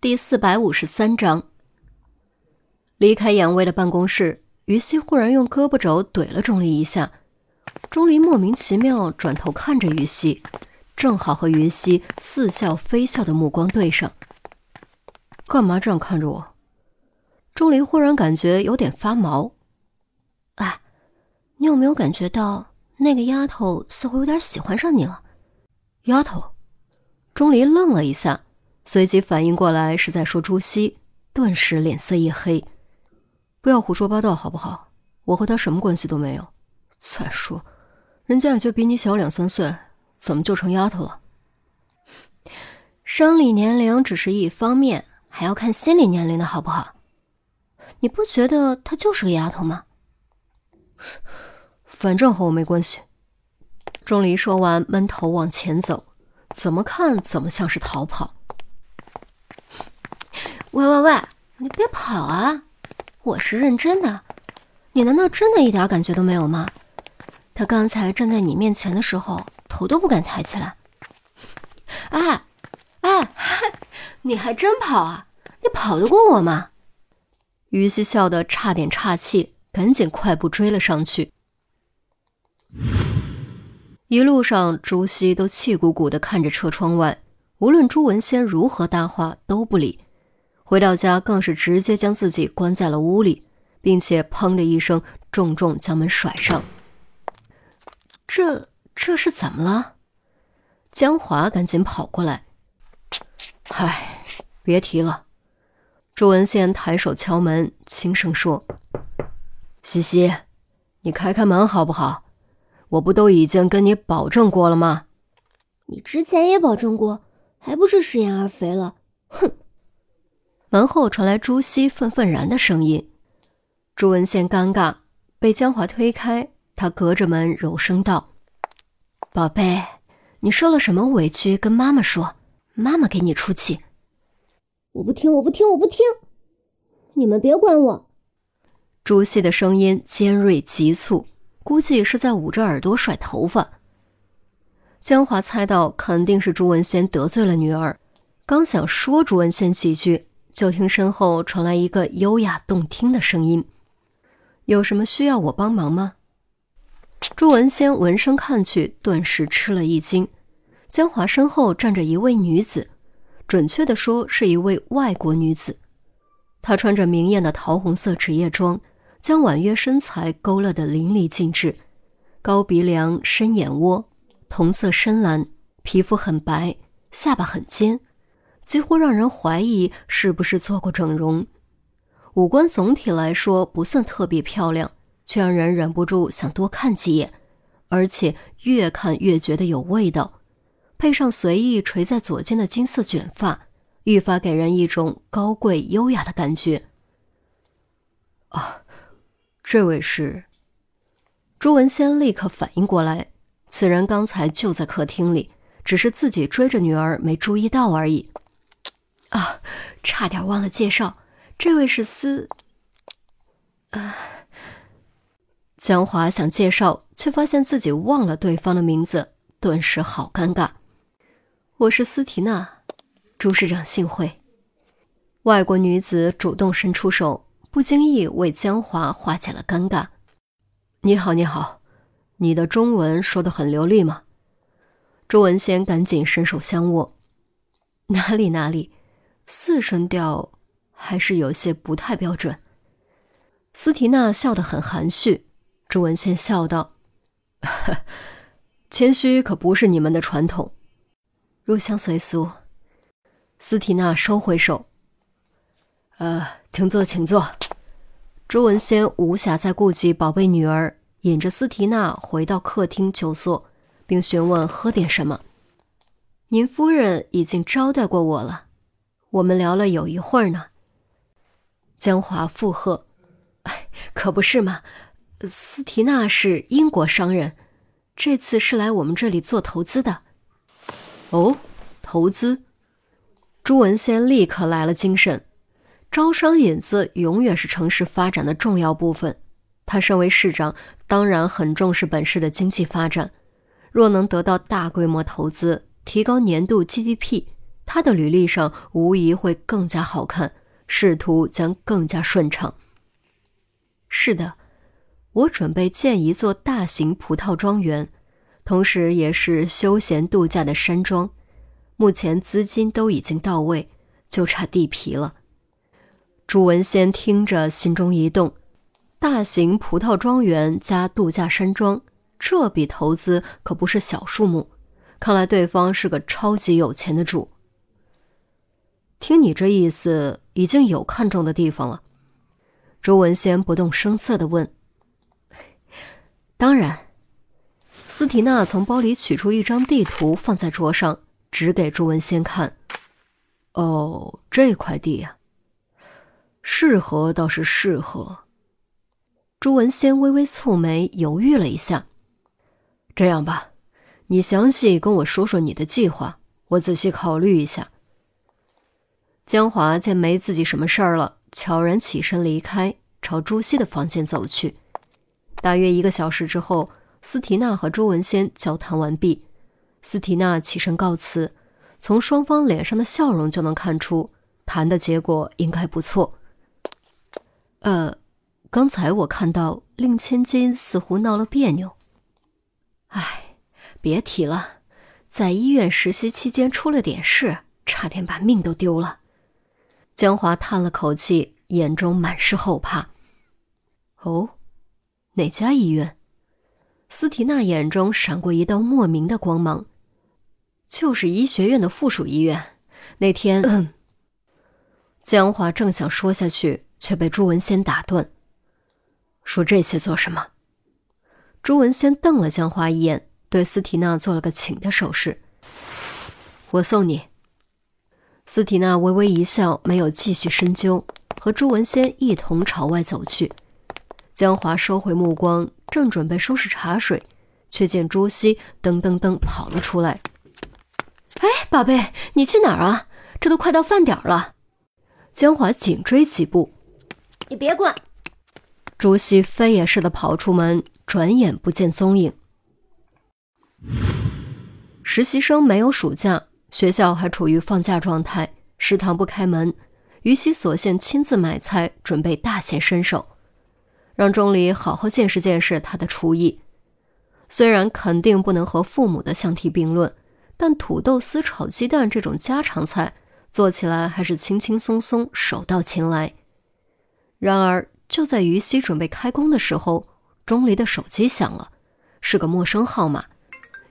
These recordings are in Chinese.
第四百五十三章，离开杨威的办公室，于西忽然用胳膊肘怼了钟离一下。钟离莫名其妙转头看着于西，正好和于西似笑非笑的目光对上。干嘛这样看着我？钟离忽然感觉有点发毛。哎，你有没有感觉到那个丫头似乎有点喜欢上你了？丫头，钟离愣了一下。随即反应过来是在说朱熹，顿时脸色一黑。不要胡说八道好不好？我和他什么关系都没有。再说，人家也就比你小两三岁，怎么就成丫头了？生理年龄只是一方面，还要看心理年龄的好不好？你不觉得她就是个丫头吗？反正和我没关系。钟离说完，闷头往前走，怎么看怎么像是逃跑。喂喂喂，你别跑啊！我是认真的，你难道真的一点感觉都没有吗？他刚才站在你面前的时候，头都不敢抬起来。哎，哎，你还真跑啊？你跑得过我吗？于西笑得差点岔气，赶紧快步追了上去。一路上，朱熹都气鼓鼓地看着车窗外，无论朱文仙如何搭话都不理。回到家，更是直接将自己关在了屋里，并且砰的一声重重将门甩上。这这是怎么了？江华赶紧跑过来。唉，别提了。朱文宪抬手敲门，轻声说：“西西，你开开门好不好？我不都已经跟你保证过了吗？你之前也保证过，还不是食言而肥了？哼！”门后传来朱熹愤愤然的声音，朱文宪尴尬，被江华推开。他隔着门柔声道：“宝贝，你受了什么委屈？跟妈妈说，妈妈给你出气。”我不听，我不听，我不听！你们别管我。朱熹的声音尖锐急促，估计是在捂着耳朵甩头发。江华猜到肯定是朱文宪得罪了女儿，刚想说朱文宪几句。就听身后传来一个优雅动听的声音：“有什么需要我帮忙吗？”朱文仙闻声看去，顿时吃了一惊。江华身后站着一位女子，准确的说是一位外国女子。她穿着明艳的桃红色职业装，将婉约身材勾勒得淋漓尽致。高鼻梁、深眼窝，瞳色深蓝，皮肤很白，下巴很尖。几乎让人怀疑是不是做过整容，五官总体来说不算特别漂亮，却让人忍不住想多看几眼，而且越看越觉得有味道。配上随意垂在左肩的金色卷发，愈发给人一种高贵优雅的感觉。啊，这位是朱文仙，立刻反应过来，此人刚才就在客厅里，只是自己追着女儿没注意到而已。啊，差点忘了介绍，这位是司。啊，江华想介绍，却发现自己忘了对方的名字，顿时好尴尬。我是斯提娜，朱市长幸会。外国女子主动伸出手，不经意为江华化解了尴尬。你好，你好，你的中文说的很流利吗？朱文先赶紧伸手相握。哪里哪里。四声调还是有些不太标准。斯提娜笑得很含蓄，朱文宪笑道：“谦虚可不是你们的传统。”入乡随俗。斯提娜收回手。呃，请坐，请坐。朱文先无暇再顾及宝贝女儿，引着斯提娜回到客厅就坐，并询问喝点什么。您夫人已经招待过我了。我们聊了有一会儿呢。江华附和：“，可不是嘛，斯提娜是英国商人，这次是来我们这里做投资的。”哦，投资。朱文先立刻来了精神。招商引资永远是城市发展的重要部分。他身为市长，当然很重视本市的经济发展。若能得到大规模投资，提高年度 GDP。他的履历上无疑会更加好看，仕途将更加顺畅。是的，我准备建一座大型葡萄庄园，同时也是休闲度假的山庄。目前资金都已经到位，就差地皮了。朱文先听着，心中一动：大型葡萄庄园加度假山庄，这笔投资可不是小数目。看来对方是个超级有钱的主。听你这意思，已经有看中的地方了。朱文先不动声色的问：“当然。”斯提娜从包里取出一张地图，放在桌上，指给朱文先看：“哦，这块地呀，适合倒是适合。”朱文先微微蹙眉，犹豫了一下：“这样吧，你详细跟我说说你的计划，我仔细考虑一下。”江华见没自己什么事儿了，悄然起身离开，朝朱熹的房间走去。大约一个小时之后，斯提娜和朱文先交谈完毕。斯提娜起身告辞，从双方脸上的笑容就能看出，谈的结果应该不错。呃，刚才我看到令千金似乎闹了别扭。唉，别提了，在医院实习期间出了点事，差点把命都丢了。江华叹了口气，眼中满是后怕。哦，哪家医院？斯提娜眼中闪过一道莫名的光芒。就是医学院的附属医院。那天，江华正想说下去，却被朱文先打断。说这些做什么？朱文先瞪了江华一眼，对斯提娜做了个请的手势。我送你。斯提娜微微一笑，没有继续深究，和朱文先一同朝外走去。江华收回目光，正准备收拾茶水，却见朱熹噔噔噔跑了出来。“哎，宝贝，你去哪儿啊？这都快到饭点了。”江华紧追几步，“你别管。”朱熹飞也似的跑出门，转眼不见踪影。实习生没有暑假。学校还处于放假状态，食堂不开门，于西索性亲自买菜，准备大显身手，让钟离好好见识见识他的厨艺。虽然肯定不能和父母的相提并论，但土豆丝炒鸡蛋这种家常菜做起来还是轻轻松松，手到擒来。然而，就在于西准备开工的时候，钟离的手机响了，是个陌生号码，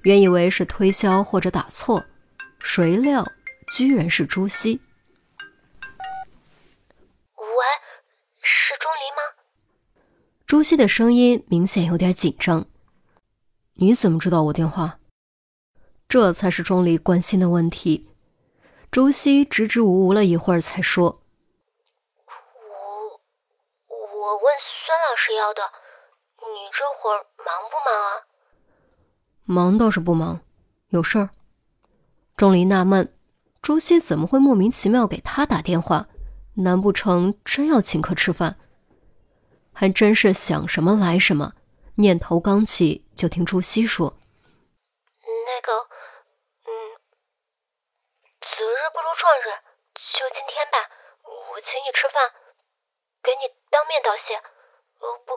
原以为是推销或者打错。谁料，居然是朱熹。喂，是钟离吗？朱熹的声音明显有点紧张。你怎么知道我电话？这才是钟离关心的问题。朱熹支支吾吾了一会儿，才说：“我我问孙老师要的。你这会儿忙不忙啊？忙倒是不忙，有事儿。”钟离纳闷，朱熹怎么会莫名其妙给他打电话？难不成真要请客吃饭？还真是想什么来什么，念头刚起，就听朱熹说：“那个，嗯，择日不如撞日，就今天吧，我请你吃饭，给你当面道谢。哦，不，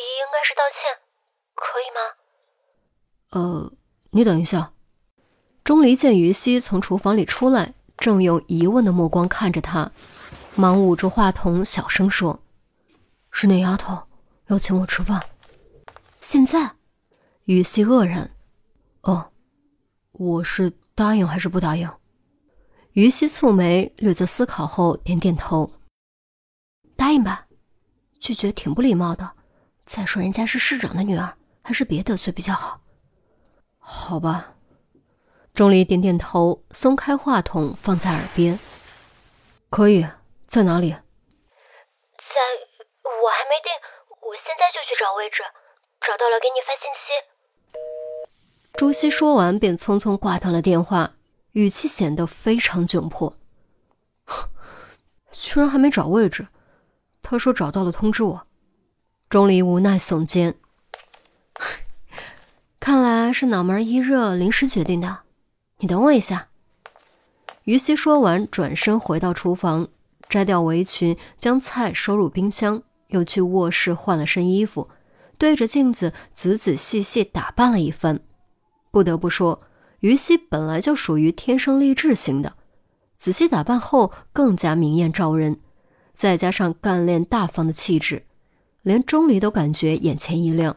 应该是道歉，可以吗？”呃，你等一下。钟离见于西从厨房里出来，正用疑问的目光看着他，忙捂住话筒，小声说：“是那丫头要请我吃饭。”现在，于西愕然：“哦，我是答应还是不答应？”于西蹙眉，略作思考后点点头：“答应吧，拒绝挺不礼貌的。再说人家是市长的女儿，还是别得罪比较好。”好吧。钟离点点头，松开话筒，放在耳边。可以，在哪里？在，我还没定，我现在就去找位置，找到了给你发信息。朱熹说完，便匆匆挂断了电话，语气显得非常窘迫。居然还没找位置，他说找到了通知我。钟离无奈耸肩，看来是脑门一热，临时决定的。你等我一下。于西说完，转身回到厨房，摘掉围裙，将菜收入冰箱，又去卧室换了身衣服，对着镜子仔仔细细打扮了一番。不得不说，于西本来就属于天生丽质型的，仔细打扮后更加明艳照人，再加上干练大方的气质，连钟离都感觉眼前一亮。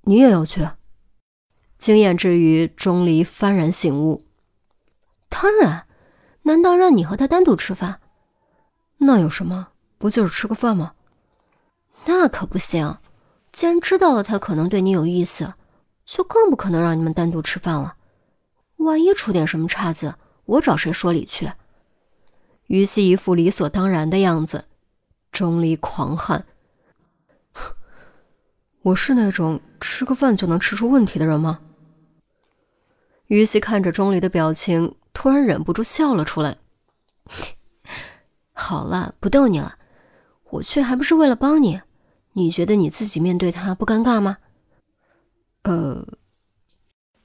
你也要去？惊艳之余，钟离幡然醒悟。当然，难道让你和他单独吃饭？那有什么？不就是吃个饭吗？那可不行。既然知道了他可能对你有意思，就更不可能让你们单独吃饭了。万一出点什么岔子，我找谁说理去？于西一副理所当然的样子，钟离狂喊：“我是那种吃个饭就能吃出问题的人吗？”于西看着钟离的表情。突然忍不住笑了出来。好了，不逗你了，我去还不是为了帮你？你觉得你自己面对他不尴尬吗？呃，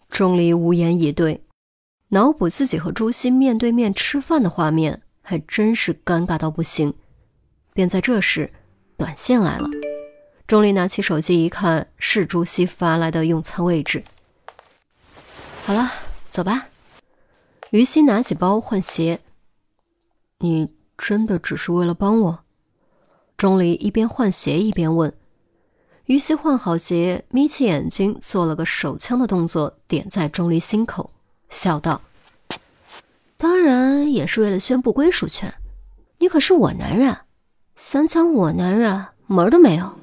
钟离无言以对，脑补自己和朱熹面对面吃饭的画面，还真是尴尬到不行。便在这时，短信来了。钟离拿起手机一看，是朱熹发来的用餐位置。好了，走吧。于西拿起包换鞋。你真的只是为了帮我？钟离一边换鞋一边问。于西换好鞋，眯起眼睛，做了个手枪的动作，点在钟离心口，笑道：“当然也是为了宣布归属权。你可是我男人，想抢我男人门儿都没有。”